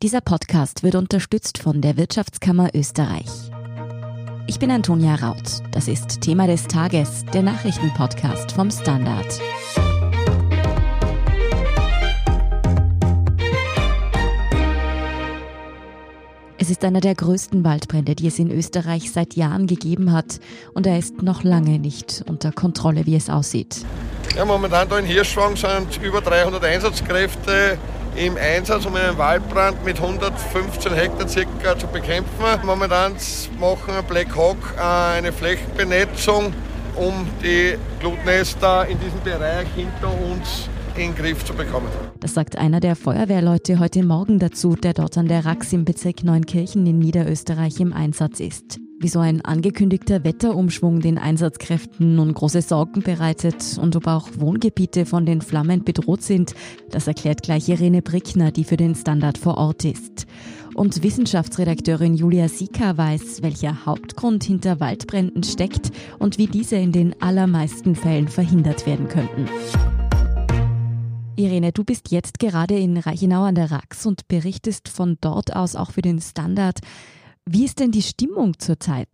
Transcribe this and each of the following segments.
Dieser Podcast wird unterstützt von der Wirtschaftskammer Österreich. Ich bin Antonia Raut. Das ist Thema des Tages, der Nachrichtenpodcast vom Standard. Es ist einer der größten Waldbrände, die es in Österreich seit Jahren gegeben hat. Und er ist noch lange nicht unter Kontrolle, wie es aussieht. Ja, momentan da in Hirschwang sind über 300 Einsatzkräfte im Einsatz, um einen Waldbrand mit 115 Hektar circa zu bekämpfen. Momentan machen Black Hawk äh, eine Flächenbenetzung, um die Glutnester in diesem Bereich hinter uns in den Griff zu bekommen. Das sagt einer der Feuerwehrleute heute Morgen dazu, der dort an der Rax im Bezirk Neunkirchen in Niederösterreich im Einsatz ist. Wie so ein angekündigter Wetterumschwung den Einsatzkräften nun große Sorgen bereitet und ob auch Wohngebiete von den Flammen bedroht sind, das erklärt gleich Irene Brickner, die für den Standard vor Ort ist. Und Wissenschaftsredakteurin Julia Sika weiß, welcher Hauptgrund hinter Waldbränden steckt und wie diese in den allermeisten Fällen verhindert werden könnten. Irene, du bist jetzt gerade in Reichenau an der Rax und berichtest von dort aus auch für den Standard. Wie ist denn die Stimmung zurzeit?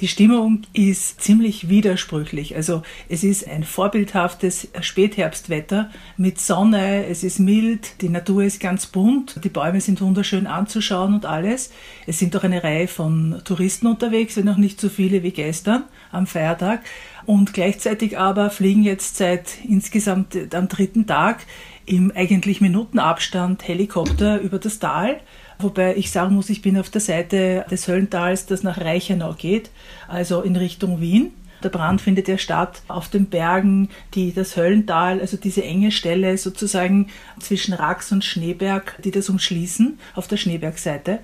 Die Stimmung ist ziemlich widersprüchlich. Also es ist ein vorbildhaftes Spätherbstwetter mit Sonne, es ist mild, die Natur ist ganz bunt, die Bäume sind wunderschön anzuschauen und alles. Es sind auch eine Reihe von Touristen unterwegs, wenn auch nicht so viele wie gestern am Feiertag. Und gleichzeitig aber fliegen jetzt seit insgesamt am dritten Tag im eigentlich Minutenabstand Helikopter über das Tal Wobei ich sagen muss, ich bin auf der Seite des Höllentals, das nach Reichenau geht, also in Richtung Wien. Der Brand findet ja statt auf den Bergen, die das Höllental, also diese enge Stelle sozusagen zwischen Rax und Schneeberg, die das umschließen, auf der Schneebergseite.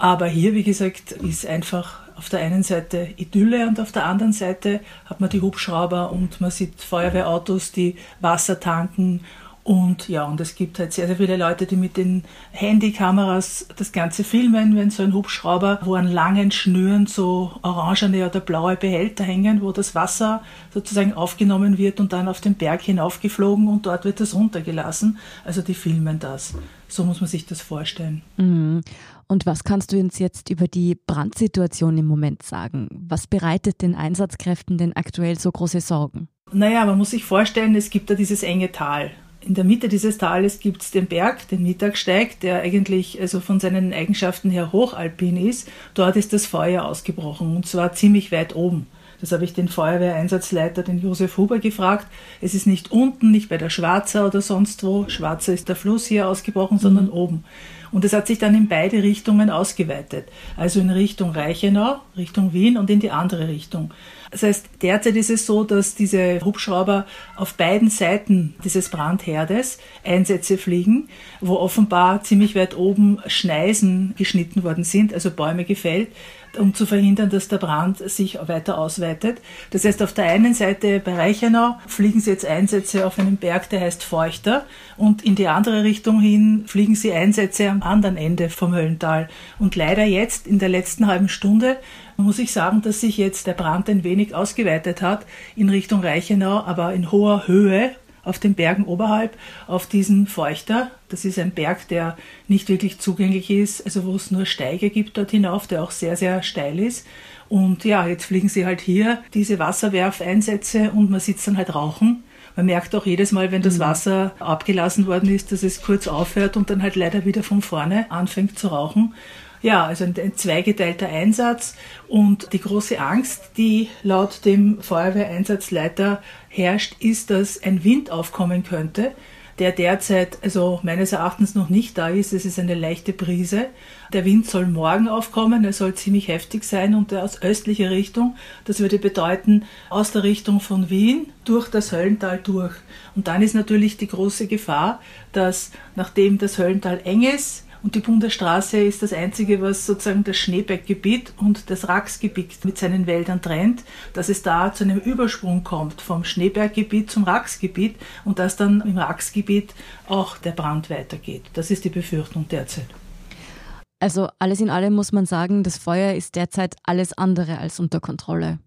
Aber hier, wie gesagt, ist einfach auf der einen Seite Idylle und auf der anderen Seite hat man die Hubschrauber und man sieht Feuerwehrautos, die Wasser tanken und ja, und es gibt halt sehr, sehr viele Leute, die mit den Handykameras das Ganze filmen, wenn so ein Hubschrauber, wo an langen Schnüren so orangene oder blaue Behälter hängen, wo das Wasser sozusagen aufgenommen wird und dann auf den Berg hinaufgeflogen und dort wird das runtergelassen. Also die filmen das. So muss man sich das vorstellen. Mhm. Und was kannst du uns jetzt über die Brandsituation im Moment sagen? Was bereitet den Einsatzkräften denn aktuell so große Sorgen? Naja, man muss sich vorstellen, es gibt da dieses enge Tal. In der Mitte dieses Tales gibt es den Berg, den Mittagsteig, der eigentlich also von seinen Eigenschaften her hochalpin ist. Dort ist das Feuer ausgebrochen und zwar ziemlich weit oben. Das habe ich den Feuerwehreinsatzleiter, den Josef Huber, gefragt. Es ist nicht unten, nicht bei der Schwarzer oder sonst wo. Schwarzer ist der Fluss hier ausgebrochen, sondern mhm. oben. Und es hat sich dann in beide Richtungen ausgeweitet. Also in Richtung Reichenau, Richtung Wien und in die andere Richtung. Das heißt, derzeit ist es so, dass diese Hubschrauber auf beiden Seiten dieses Brandherdes Einsätze fliegen, wo offenbar ziemlich weit oben Schneisen geschnitten worden sind, also Bäume gefällt, um zu verhindern, dass der Brand sich weiter ausweitet. Das heißt, auf der einen Seite bei Reichenau fliegen sie jetzt Einsätze auf einem Berg, der heißt Feuchter, und in die andere Richtung hin fliegen sie Einsätze am anderen Ende vom Höllental. Und leider jetzt in der letzten halben Stunde muss ich sagen, dass sich jetzt der Brand ein wenig ausgeweitet hat in Richtung Reichenau, aber in hoher Höhe auf den Bergen oberhalb, auf diesen Feuchter. Das ist ein Berg, der nicht wirklich zugänglich ist, also wo es nur Steige gibt dort hinauf, der auch sehr, sehr steil ist. Und ja, jetzt fliegen sie halt hier diese Wasserwerfeinsätze und man sitzt dann halt rauchen. Man merkt auch jedes Mal, wenn das mhm. Wasser abgelassen worden ist, dass es kurz aufhört und dann halt leider wieder von vorne anfängt zu rauchen. Ja, also ein, ein zweigeteilter Einsatz und die große Angst, die laut dem Feuerwehreinsatzleiter herrscht, ist, dass ein Wind aufkommen könnte, der derzeit also meines Erachtens noch nicht da ist. Es ist eine leichte Brise. Der Wind soll morgen aufkommen, er soll ziemlich heftig sein und aus östlicher Richtung. Das würde bedeuten aus der Richtung von Wien durch das Höllental durch. Und dann ist natürlich die große Gefahr, dass nachdem das Höllental eng ist, und die Bundesstraße ist das einzige, was sozusagen das Schneeberggebiet und das Raxgebiet mit seinen Wäldern trennt, dass es da zu einem Übersprung kommt vom Schneeberggebiet zum Raxgebiet und dass dann im Raxgebiet auch der Brand weitergeht. Das ist die Befürchtung derzeit. Also alles in allem muss man sagen, das Feuer ist derzeit alles andere als unter Kontrolle.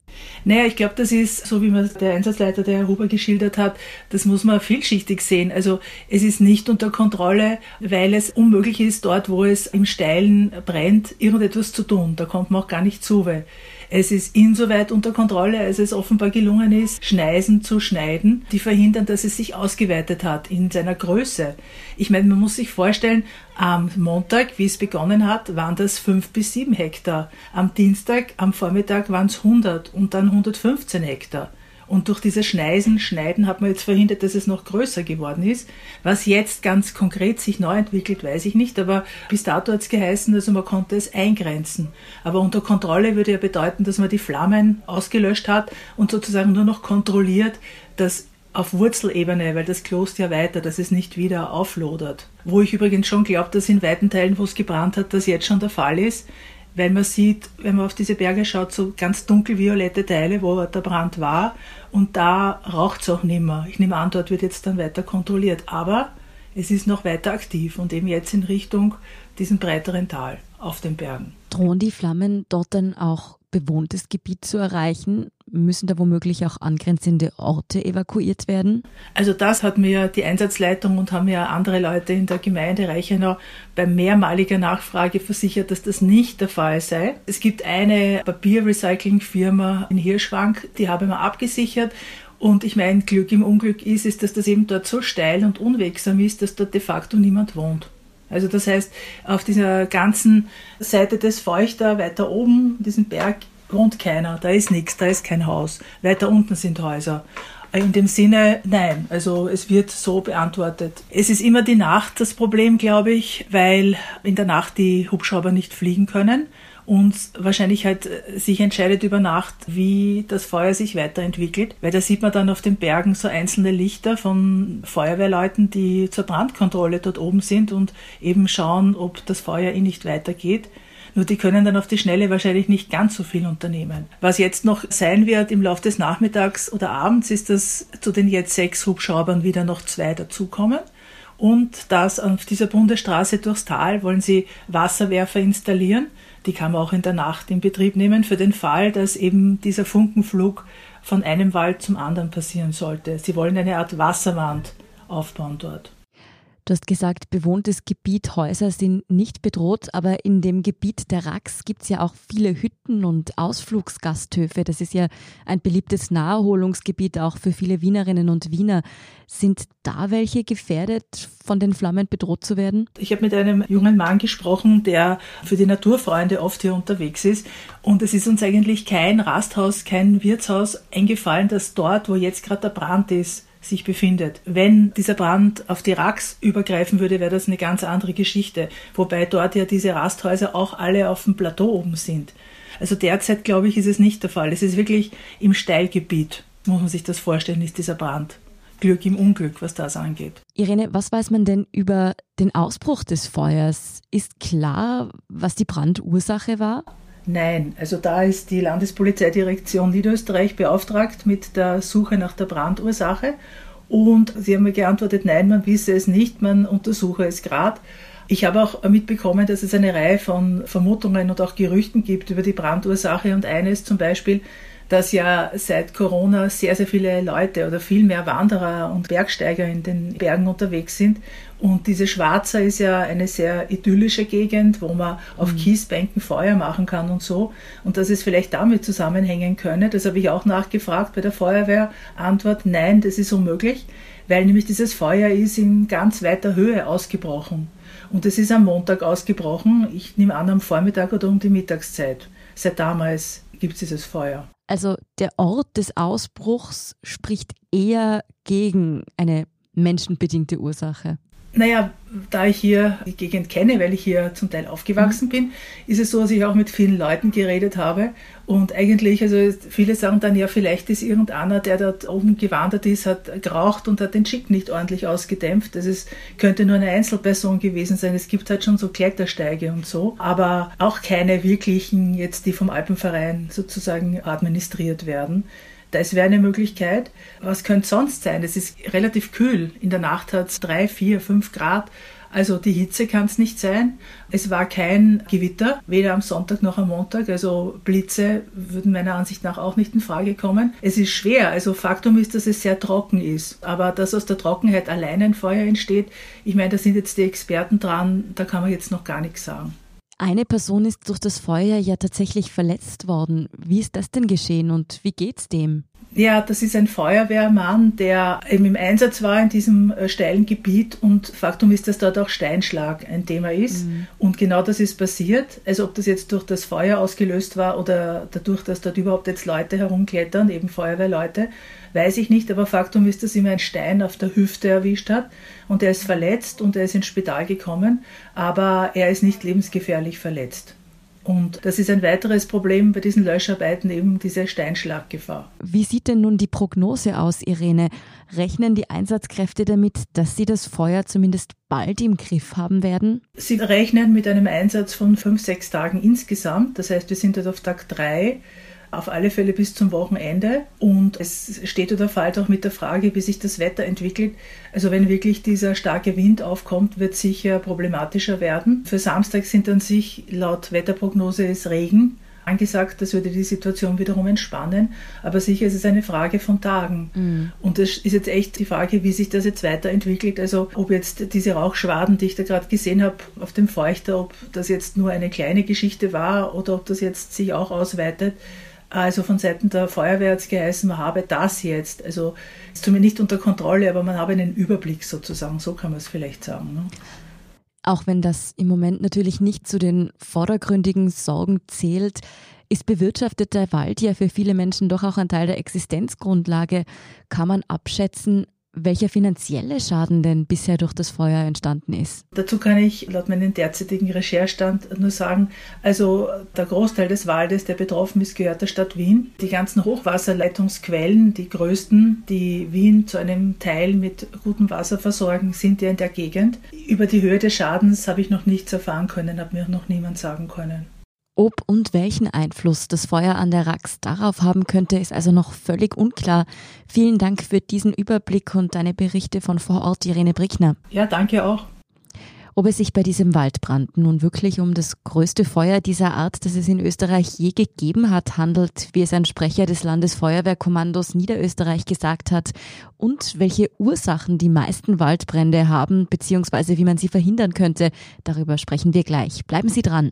Naja, ich glaube, das ist, so wie man der Einsatzleiter, der Herr Huber geschildert hat, das muss man vielschichtig sehen. Also es ist nicht unter Kontrolle, weil es unmöglich ist, dort, wo es im Steilen brennt, irgendetwas zu tun. Da kommt man auch gar nicht zu, weil es ist insoweit unter Kontrolle, als es offenbar gelungen ist, Schneisen zu schneiden, die verhindern, dass es sich ausgeweitet hat in seiner Größe. Ich meine, man muss sich vorstellen, am Montag, wie es begonnen hat, waren das fünf bis sieben Hektar. Am Dienstag, am Vormittag waren es 100 und dann 115 Hektar. Und durch dieses Schneisen, Schneiden hat man jetzt verhindert, dass es noch größer geworden ist. Was jetzt ganz konkret sich neu entwickelt, weiß ich nicht, aber bis dato hat es geheißen, also man konnte es eingrenzen. Aber unter Kontrolle würde ja bedeuten, dass man die Flammen ausgelöscht hat und sozusagen nur noch kontrolliert, dass auf Wurzelebene, weil das klost ja weiter, dass es nicht wieder auflodert. Wo ich übrigens schon glaube, dass in weiten Teilen, wo es gebrannt hat, das jetzt schon der Fall ist weil man sieht, wenn man auf diese Berge schaut, so ganz dunkelviolette Teile, wo der Brand war und da raucht es auch nimmer. Ich nehme an, dort wird jetzt dann weiter kontrolliert, aber es ist noch weiter aktiv und eben jetzt in Richtung diesen breiteren Tal auf den Bergen. Drohen die Flammen dort dann auch bewohntes Gebiet zu erreichen? Müssen da womöglich auch angrenzende Orte evakuiert werden? Also das hat mir die Einsatzleitung und haben mir andere Leute in der Gemeinde Reichenau bei mehrmaliger Nachfrage versichert, dass das nicht der Fall sei. Es gibt eine Papierrecyclingfirma in Hirschwank, die habe man abgesichert und ich meine, Glück im Unglück ist, ist, dass das eben dort so steil und unwegsam ist, dass dort de facto niemand wohnt. Also das heißt, auf dieser ganzen Seite des Feuchter, weiter oben, diesen Berg, wohnt keiner. Da ist nichts, da ist kein Haus. Weiter unten sind Häuser. In dem Sinne, nein. Also es wird so beantwortet. Es ist immer die Nacht das Problem, glaube ich, weil in der Nacht die Hubschrauber nicht fliegen können und wahrscheinlich halt äh, sich entscheidet über Nacht, wie das Feuer sich weiterentwickelt. Weil da sieht man dann auf den Bergen so einzelne Lichter von Feuerwehrleuten, die zur Brandkontrolle dort oben sind und eben schauen, ob das Feuer eh nicht weitergeht. Nur die können dann auf die Schnelle wahrscheinlich nicht ganz so viel unternehmen. Was jetzt noch sein wird im Laufe des Nachmittags oder Abends, ist, dass zu den jetzt sechs Hubschraubern wieder noch zwei dazukommen. Und dass auf dieser Bundesstraße durchs Tal wollen sie Wasserwerfer installieren die kann man auch in der Nacht in Betrieb nehmen, für den Fall, dass eben dieser Funkenflug von einem Wald zum anderen passieren sollte. Sie wollen eine Art Wasserwand aufbauen dort. Du hast gesagt, bewohntes Gebiet, Häuser sind nicht bedroht, aber in dem Gebiet der Rax gibt es ja auch viele Hütten und Ausflugsgasthöfe. Das ist ja ein beliebtes Naherholungsgebiet auch für viele Wienerinnen und Wiener. Sind da welche gefährdet, von den Flammen bedroht zu werden? Ich habe mit einem jungen Mann gesprochen, der für die Naturfreunde oft hier unterwegs ist. Und es ist uns eigentlich kein Rasthaus, kein Wirtshaus eingefallen, dass dort, wo jetzt gerade der Brand ist, sich befindet. Wenn dieser Brand auf die Rax übergreifen würde, wäre das eine ganz andere Geschichte. Wobei dort ja diese Rasthäuser auch alle auf dem Plateau oben sind. Also derzeit, glaube ich, ist es nicht der Fall. Es ist wirklich im Steilgebiet, muss man sich das vorstellen, ist dieser Brand. Glück im Unglück, was das angeht. Irene, was weiß man denn über den Ausbruch des Feuers? Ist klar, was die Brandursache war? Nein, also da ist die Landespolizeidirektion Niederösterreich beauftragt mit der Suche nach der Brandursache. Und sie haben mir geantwortet, nein, man wisse es nicht, man untersuche es gerade. Ich habe auch mitbekommen, dass es eine Reihe von Vermutungen und auch Gerüchten gibt über die Brandursache und eines zum Beispiel, dass ja seit Corona sehr, sehr viele Leute oder viel mehr Wanderer und Bergsteiger in den Bergen unterwegs sind. Und diese Schwarzer ist ja eine sehr idyllische Gegend, wo man auf mhm. Kiesbänken Feuer machen kann und so. Und dass es vielleicht damit zusammenhängen könne, das habe ich auch nachgefragt bei der Feuerwehr. Antwort, nein, das ist unmöglich, weil nämlich dieses Feuer ist in ganz weiter Höhe ausgebrochen. Und es ist am Montag ausgebrochen, ich nehme an am Vormittag oder um die Mittagszeit. Seit damals gibt es dieses Feuer. Also der Ort des Ausbruchs spricht eher gegen eine menschenbedingte Ursache. Naja, da ich hier die Gegend kenne, weil ich hier zum Teil aufgewachsen mhm. bin, ist es so, dass ich auch mit vielen Leuten geredet habe. Und eigentlich, also viele sagen dann, ja, vielleicht ist irgendeiner, der dort oben gewandert ist, hat geraucht und hat den Schick nicht ordentlich ausgedämpft. Das ist, könnte nur eine Einzelperson gewesen sein. Es gibt halt schon so Klettersteige und so, aber auch keine wirklichen, jetzt die vom Alpenverein sozusagen administriert werden. Das wäre eine Möglichkeit. Was könnte sonst sein? Es ist relativ kühl. In der Nacht hat es drei, vier, fünf Grad. Also die Hitze kann es nicht sein. Es war kein Gewitter, weder am Sonntag noch am Montag. Also Blitze würden meiner Ansicht nach auch nicht in Frage kommen. Es ist schwer. Also Faktum ist, dass es sehr trocken ist. Aber dass aus der Trockenheit allein ein Feuer entsteht, ich meine, da sind jetzt die Experten dran, da kann man jetzt noch gar nichts sagen. Eine Person ist durch das Feuer ja tatsächlich verletzt worden. Wie ist das denn geschehen und wie geht's dem? Ja, das ist ein Feuerwehrmann, der eben im Einsatz war in diesem äh, steilen Gebiet und Faktum ist, dass dort auch Steinschlag ein Thema ist. Mhm. Und genau das ist passiert. Also ob das jetzt durch das Feuer ausgelöst war oder dadurch, dass dort überhaupt jetzt Leute herumklettern, eben Feuerwehrleute, weiß ich nicht. Aber Faktum ist, dass ihm ein Stein auf der Hüfte erwischt hat und er ist verletzt und er ist ins Spital gekommen, aber er ist nicht lebensgefährlich verletzt. Und das ist ein weiteres Problem bei diesen Löscharbeiten, eben diese Steinschlaggefahr. Wie sieht denn nun die Prognose aus, Irene? Rechnen die Einsatzkräfte damit, dass sie das Feuer zumindest bald im Griff haben werden? Sie rechnen mit einem Einsatz von fünf, sechs Tagen insgesamt. Das heißt, wir sind jetzt auf Tag drei auf alle Fälle bis zum Wochenende. Und es steht oder fällt auch mit der Frage, wie sich das Wetter entwickelt. Also wenn wirklich dieser starke Wind aufkommt, wird es sicher problematischer werden. Für Samstag sind an sich laut Wetterprognose es Regen angesagt, das würde die Situation wiederum entspannen. Aber sicher ist es eine Frage von Tagen. Mhm. Und es ist jetzt echt die Frage, wie sich das jetzt weiterentwickelt. Also ob jetzt diese Rauchschwaden, die ich da gerade gesehen habe auf dem Feuchter, ob das jetzt nur eine kleine Geschichte war oder ob das jetzt sich auch ausweitet also von Seiten der Feuerwehr hat es geheißen, man habe das jetzt, also ist zumindest nicht unter Kontrolle, aber man habe einen Überblick sozusagen, so kann man es vielleicht sagen. Ne? Auch wenn das im Moment natürlich nicht zu den vordergründigen Sorgen zählt, ist bewirtschafteter Wald ja für viele Menschen doch auch ein Teil der Existenzgrundlage. Kann man abschätzen, welcher finanzielle Schaden denn bisher durch das Feuer entstanden ist. Dazu kann ich laut meinem derzeitigen Recherchestand nur sagen, also der Großteil des Waldes, der betroffen ist, gehört der Stadt Wien. Die ganzen Hochwasserleitungsquellen, die größten, die Wien zu einem Teil mit gutem Wasser versorgen, sind ja in der Gegend. Über die Höhe des Schadens habe ich noch nichts erfahren können, hat mir noch niemand sagen können. Ob und welchen Einfluss das Feuer an der Rax darauf haben könnte, ist also noch völlig unklar. Vielen Dank für diesen Überblick und deine Berichte von vor Ort, Irene Brickner. Ja, danke auch. Ob es sich bei diesem Waldbrand nun wirklich um das größte Feuer dieser Art, das es in Österreich je gegeben hat, handelt, wie es ein Sprecher des Landesfeuerwehrkommandos Niederösterreich gesagt hat, und welche Ursachen die meisten Waldbrände haben, beziehungsweise wie man sie verhindern könnte, darüber sprechen wir gleich. Bleiben Sie dran.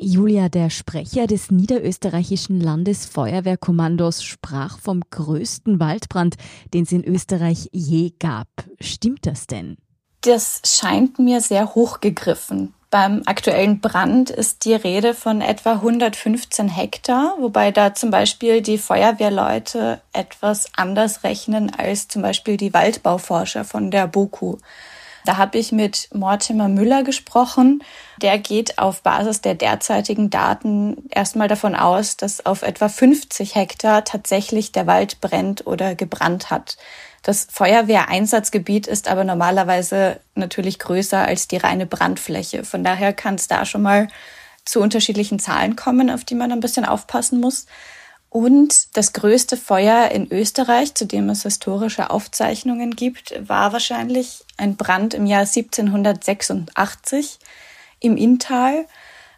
Julia, der Sprecher des niederösterreichischen Landesfeuerwehrkommandos, sprach vom größten Waldbrand, den es in Österreich je gab. Stimmt das denn? Das scheint mir sehr hochgegriffen. Beim aktuellen Brand ist die Rede von etwa 115 Hektar, wobei da zum Beispiel die Feuerwehrleute etwas anders rechnen als zum Beispiel die Waldbauforscher von der BOKU. Da habe ich mit Mortimer Müller gesprochen. Der geht auf Basis der derzeitigen Daten erstmal davon aus, dass auf etwa 50 Hektar tatsächlich der Wald brennt oder gebrannt hat. Das Feuerwehreinsatzgebiet ist aber normalerweise natürlich größer als die reine Brandfläche. Von daher kann es da schon mal zu unterschiedlichen Zahlen kommen, auf die man ein bisschen aufpassen muss. Und das größte Feuer in Österreich, zu dem es historische Aufzeichnungen gibt, war wahrscheinlich ein Brand im Jahr 1786 im Inntal.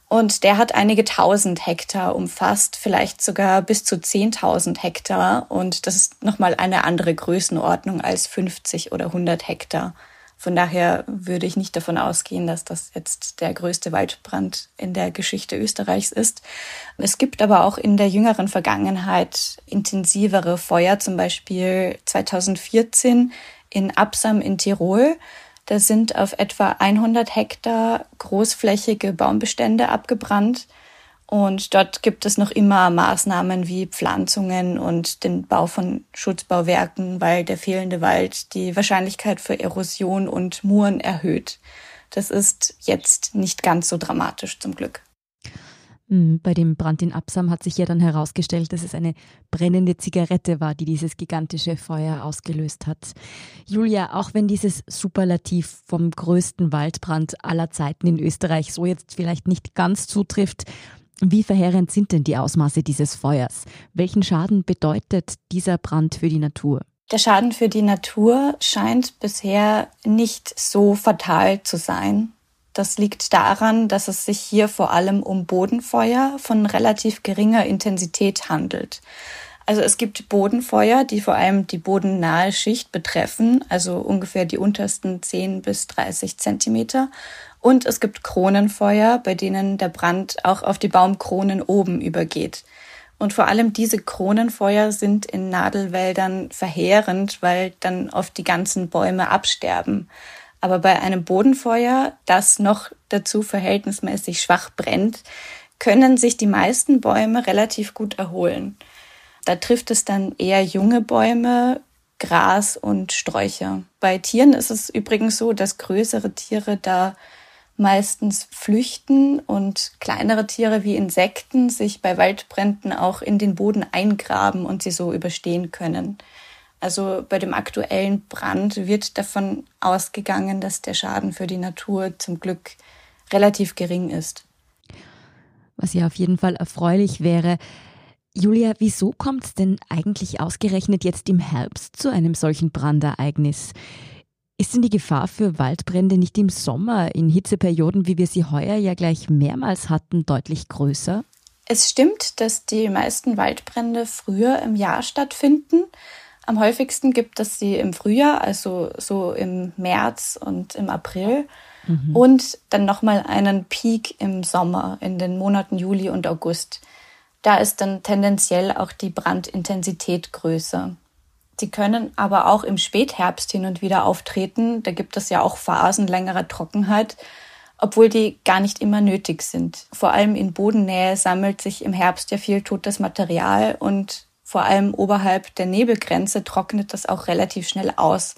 Und der hat einige tausend Hektar umfasst, vielleicht sogar bis zu 10.000 Hektar. Und das ist nochmal eine andere Größenordnung als 50 oder 100 Hektar. Von daher würde ich nicht davon ausgehen, dass das jetzt der größte Waldbrand in der Geschichte Österreichs ist. Es gibt aber auch in der jüngeren Vergangenheit intensivere Feuer, zum Beispiel 2014 in Absam in Tirol. Da sind auf etwa 100 Hektar großflächige Baumbestände abgebrannt. Und dort gibt es noch immer Maßnahmen wie Pflanzungen und den Bau von Schutzbauwerken, weil der fehlende Wald die Wahrscheinlichkeit für Erosion und Muren erhöht. Das ist jetzt nicht ganz so dramatisch zum Glück. Hm, bei dem Brand in Absam hat sich ja dann herausgestellt, dass es eine brennende Zigarette war, die dieses gigantische Feuer ausgelöst hat. Julia, auch wenn dieses Superlativ vom größten Waldbrand aller Zeiten in Österreich so jetzt vielleicht nicht ganz zutrifft, wie verheerend sind denn die Ausmaße dieses Feuers? Welchen Schaden bedeutet dieser Brand für die Natur? Der Schaden für die Natur scheint bisher nicht so fatal zu sein. Das liegt daran, dass es sich hier vor allem um Bodenfeuer von relativ geringer Intensität handelt. Also es gibt Bodenfeuer, die vor allem die bodennahe Schicht betreffen, also ungefähr die untersten 10 bis 30 Zentimeter. Und es gibt Kronenfeuer, bei denen der Brand auch auf die Baumkronen oben übergeht. Und vor allem diese Kronenfeuer sind in Nadelwäldern verheerend, weil dann oft die ganzen Bäume absterben. Aber bei einem Bodenfeuer, das noch dazu verhältnismäßig schwach brennt, können sich die meisten Bäume relativ gut erholen. Da trifft es dann eher junge Bäume, Gras und Sträucher. Bei Tieren ist es übrigens so, dass größere Tiere da meistens flüchten und kleinere Tiere wie Insekten sich bei Waldbränden auch in den Boden eingraben und sie so überstehen können. Also bei dem aktuellen Brand wird davon ausgegangen, dass der Schaden für die Natur zum Glück relativ gering ist. Was ja auf jeden Fall erfreulich wäre. Julia, wieso kommt es denn eigentlich ausgerechnet jetzt im Herbst zu einem solchen Brandereignis? Ist denn die Gefahr für Waldbrände nicht im Sommer, in Hitzeperioden, wie wir sie heuer ja gleich mehrmals hatten, deutlich größer? Es stimmt, dass die meisten Waldbrände früher im Jahr stattfinden. Am häufigsten gibt es sie im Frühjahr, also so im März und im April. Mhm. Und dann nochmal einen Peak im Sommer, in den Monaten Juli und August. Da ist dann tendenziell auch die Brandintensität größer. Sie können aber auch im Spätherbst hin und wieder auftreten. Da gibt es ja auch Phasen längerer Trockenheit, obwohl die gar nicht immer nötig sind. Vor allem in Bodennähe sammelt sich im Herbst ja viel totes Material und vor allem oberhalb der Nebelgrenze trocknet das auch relativ schnell aus.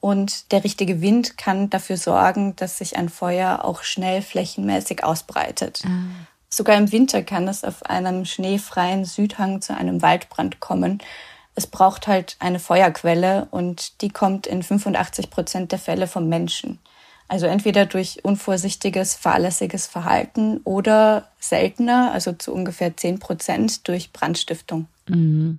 Und der richtige Wind kann dafür sorgen, dass sich ein Feuer auch schnell flächenmäßig ausbreitet. Ah. Sogar im Winter kann es auf einem schneefreien Südhang zu einem Waldbrand kommen es braucht halt eine Feuerquelle und die kommt in 85 Prozent der Fälle vom Menschen. Also entweder durch unvorsichtiges, fahrlässiges Verhalten oder seltener, also zu ungefähr 10 Prozent durch Brandstiftung. Mhm.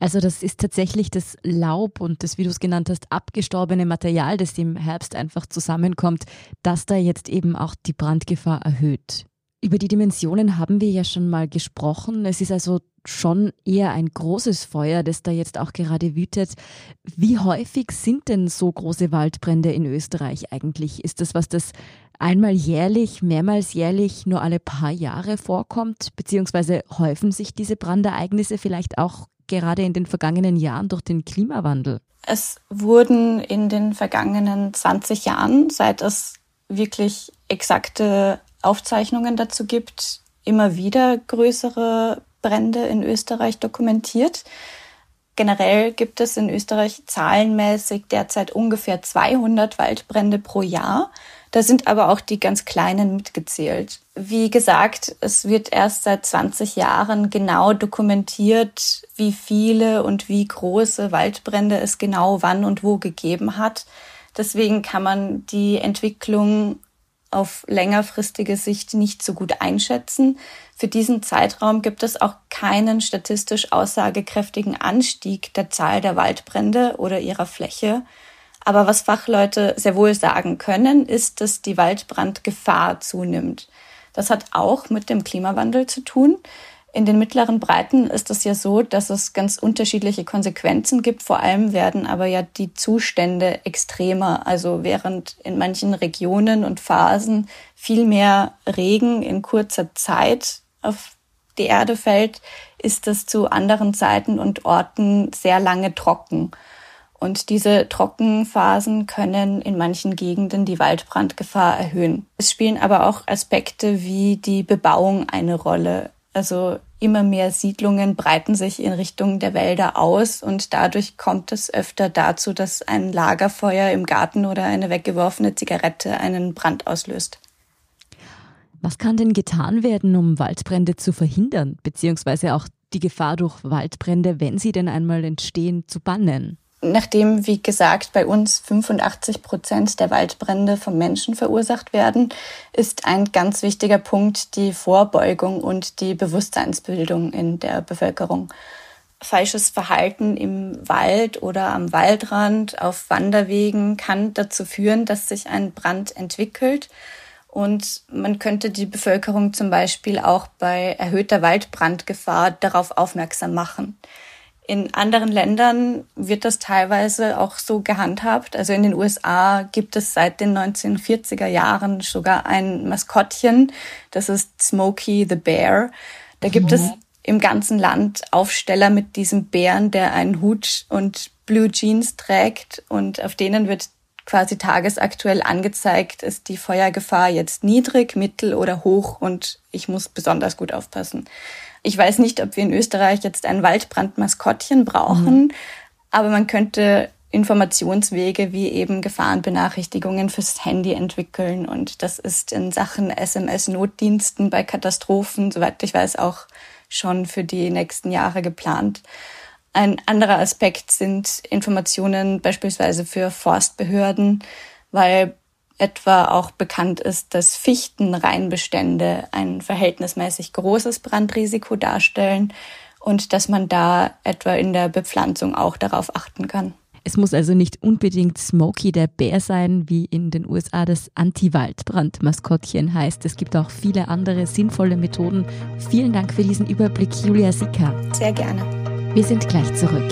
Also das ist tatsächlich das Laub und das, wie du es genannt hast, abgestorbene Material, das im Herbst einfach zusammenkommt, das da jetzt eben auch die Brandgefahr erhöht. Über die Dimensionen haben wir ja schon mal gesprochen. Es ist also schon eher ein großes Feuer, das da jetzt auch gerade wütet. Wie häufig sind denn so große Waldbrände in Österreich eigentlich? Ist das was, das einmal jährlich, mehrmals jährlich, nur alle paar Jahre vorkommt? Beziehungsweise häufen sich diese Brandereignisse vielleicht auch gerade in den vergangenen Jahren durch den Klimawandel? Es wurden in den vergangenen 20 Jahren, seit es wirklich exakte Aufzeichnungen dazu gibt, immer wieder größere Brände in Österreich dokumentiert. Generell gibt es in Österreich zahlenmäßig derzeit ungefähr 200 Waldbrände pro Jahr. Da sind aber auch die ganz kleinen mitgezählt. Wie gesagt, es wird erst seit 20 Jahren genau dokumentiert, wie viele und wie große Waldbrände es genau wann und wo gegeben hat. Deswegen kann man die Entwicklung auf längerfristige Sicht nicht so gut einschätzen. Für diesen Zeitraum gibt es auch keinen statistisch aussagekräftigen Anstieg der Zahl der Waldbrände oder ihrer Fläche. Aber was Fachleute sehr wohl sagen können, ist, dass die Waldbrandgefahr zunimmt. Das hat auch mit dem Klimawandel zu tun. In den mittleren Breiten ist es ja so, dass es ganz unterschiedliche Konsequenzen gibt. Vor allem werden aber ja die Zustände extremer. Also während in manchen Regionen und Phasen viel mehr Regen in kurzer Zeit auf die Erde fällt, ist es zu anderen Zeiten und Orten sehr lange trocken. Und diese Trockenphasen können in manchen Gegenden die Waldbrandgefahr erhöhen. Es spielen aber auch Aspekte wie die Bebauung eine Rolle. Also immer mehr Siedlungen breiten sich in Richtung der Wälder aus und dadurch kommt es öfter dazu, dass ein Lagerfeuer im Garten oder eine weggeworfene Zigarette einen Brand auslöst. Was kann denn getan werden, um Waldbrände zu verhindern, beziehungsweise auch die Gefahr durch Waldbrände, wenn sie denn einmal entstehen, zu bannen? Nachdem, wie gesagt, bei uns 85 Prozent der Waldbrände vom Menschen verursacht werden, ist ein ganz wichtiger Punkt die Vorbeugung und die Bewusstseinsbildung in der Bevölkerung. Falsches Verhalten im Wald oder am Waldrand auf Wanderwegen kann dazu führen, dass sich ein Brand entwickelt. Und man könnte die Bevölkerung zum Beispiel auch bei erhöhter Waldbrandgefahr darauf aufmerksam machen. In anderen Ländern wird das teilweise auch so gehandhabt. Also in den USA gibt es seit den 1940er Jahren sogar ein Maskottchen. Das ist Smokey the Bear. Da gibt mhm. es im ganzen Land Aufsteller mit diesem Bären, der einen Hut und Blue Jeans trägt und auf denen wird quasi tagesaktuell angezeigt, ist die Feuergefahr jetzt niedrig, mittel oder hoch und ich muss besonders gut aufpassen. Ich weiß nicht, ob wir in Österreich jetzt ein Waldbrandmaskottchen brauchen, mhm. aber man könnte Informationswege wie eben Gefahrenbenachrichtigungen fürs Handy entwickeln. Und das ist in Sachen SMS-Notdiensten bei Katastrophen, soweit ich weiß, auch schon für die nächsten Jahre geplant. Ein anderer Aspekt sind Informationen beispielsweise für Forstbehörden, weil etwa auch bekannt ist, dass Fichtenreinbestände ein verhältnismäßig großes Brandrisiko darstellen und dass man da etwa in der Bepflanzung auch darauf achten kann. Es muss also nicht unbedingt Smokey der Bär sein, wie in den USA das Anti-Waldbrand-Maskottchen heißt. Es gibt auch viele andere sinnvolle Methoden. Vielen Dank für diesen Überblick, Julia Sicker. Sehr gerne. Wir sind gleich zurück.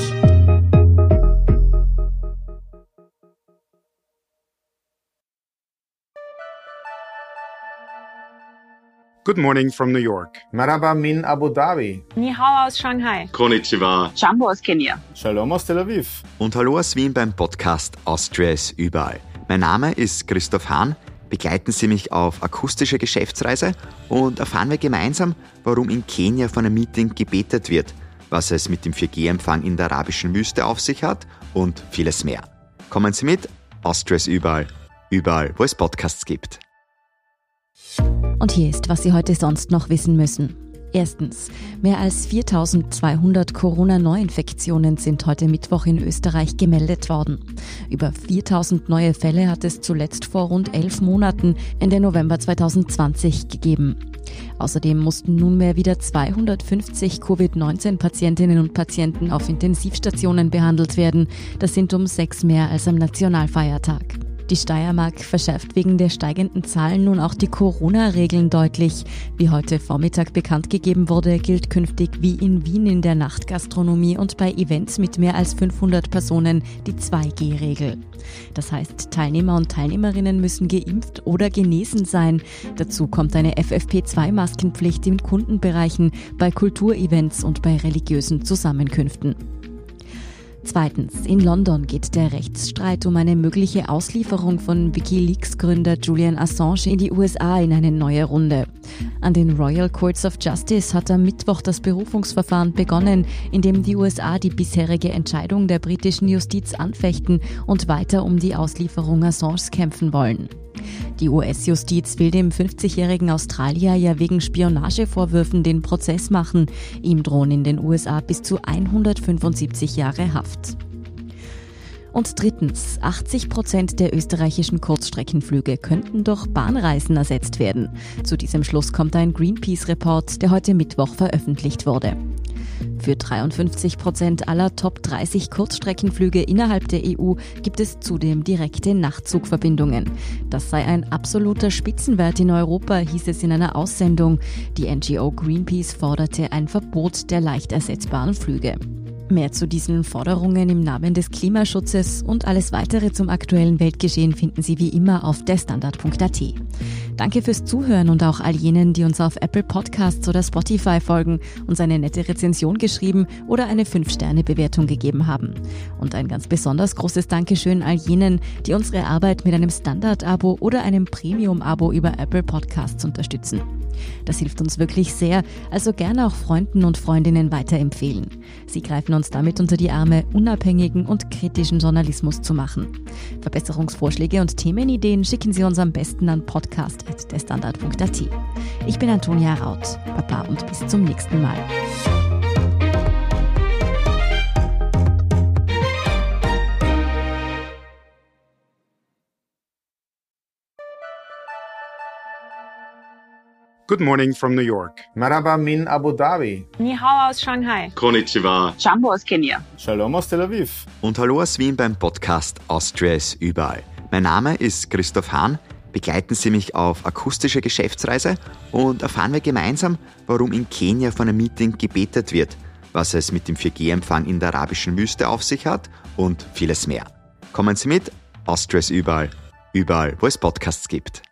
Good morning from New York. Maraba min Abu Dhabi. Ni hao aus Shanghai. Konnichiwa. Jambo aus Kenia. Shalom aus Tel Aviv. Und hallo aus Wien beim Podcast Austria ist überall. Mein Name ist Christoph Hahn. Begleiten Sie mich auf akustische Geschäftsreise und erfahren wir gemeinsam, warum in Kenia von einem Meeting gebetet wird, was es mit dem 4G-Empfang in der arabischen Wüste auf sich hat und vieles mehr. Kommen Sie mit, Austria ist überall, überall, wo es Podcasts gibt. Und hier ist, was Sie heute sonst noch wissen müssen. Erstens, mehr als 4200 Corona-Neuinfektionen sind heute Mittwoch in Österreich gemeldet worden. Über 4000 neue Fälle hat es zuletzt vor rund elf Monaten, Ende November 2020, gegeben. Außerdem mussten nunmehr wieder 250 Covid-19-Patientinnen und Patienten auf Intensivstationen behandelt werden. Das sind um sechs mehr als am Nationalfeiertag. Die Steiermark verschärft wegen der steigenden Zahlen nun auch die Corona-Regeln deutlich. Wie heute Vormittag bekannt gegeben wurde, gilt künftig wie in Wien in der Nachtgastronomie und bei Events mit mehr als 500 Personen die 2G-Regel. Das heißt, Teilnehmer und Teilnehmerinnen müssen geimpft oder genesen sein. Dazu kommt eine FFP2-Maskenpflicht in Kundenbereichen, bei Kulturevents und bei religiösen Zusammenkünften. Zweitens, in London geht der Rechtsstreit um eine mögliche Auslieferung von Wikileaks-Gründer Julian Assange in die USA in eine neue Runde. An den Royal Courts of Justice hat am Mittwoch das Berufungsverfahren begonnen, in dem die USA die bisherige Entscheidung der britischen Justiz anfechten und weiter um die Auslieferung Assanges kämpfen wollen. Die US-Justiz will dem 50-jährigen Australier ja wegen Spionagevorwürfen den Prozess machen. Ihm drohen in den USA bis zu 175 Jahre Haft. Und drittens, 80 Prozent der österreichischen Kurzstreckenflüge könnten durch Bahnreisen ersetzt werden. Zu diesem Schluss kommt ein Greenpeace-Report, der heute Mittwoch veröffentlicht wurde. Für 53 Prozent aller Top 30 Kurzstreckenflüge innerhalb der EU gibt es zudem direkte Nachtzugverbindungen. Das sei ein absoluter Spitzenwert in Europa, hieß es in einer Aussendung. Die NGO Greenpeace forderte ein Verbot der leicht ersetzbaren Flüge. Mehr zu diesen Forderungen im Namen des Klimaschutzes und alles weitere zum aktuellen Weltgeschehen finden Sie wie immer auf derstandard.at. Danke fürs Zuhören und auch all jenen, die uns auf Apple Podcasts oder Spotify folgen, uns eine nette Rezension geschrieben oder eine 5-Sterne-Bewertung gegeben haben. Und ein ganz besonders großes Dankeschön all jenen, die unsere Arbeit mit einem Standard-Abo oder einem Premium-Abo über Apple Podcasts unterstützen. Das hilft uns wirklich sehr, also gerne auch Freunden und Freundinnen weiterempfehlen. Sie greifen uns damit unter die Arme, unabhängigen und kritischen Journalismus zu machen. Verbesserungsvorschläge und Themenideen schicken Sie uns am besten an podcast.derstandard.at. Ich bin Antonia Raut. Baba und bis zum nächsten Mal. Good morning from New York. Maraba min Abu Dhabi. Ni hao aus Shanghai. Konnichiwa. Jambo aus Kenia. Shalom aus Tel Aviv. Und hallo aus Wien beim Podcast Austria ist überall. Mein Name ist Christoph Hahn. Begleiten Sie mich auf akustische Geschäftsreise und erfahren wir gemeinsam, warum in Kenia von einem Meeting gebetet wird, was es mit dem 4G-Empfang in der arabischen Wüste auf sich hat und vieles mehr. Kommen Sie mit, Austria ist überall, überall, wo es Podcasts gibt.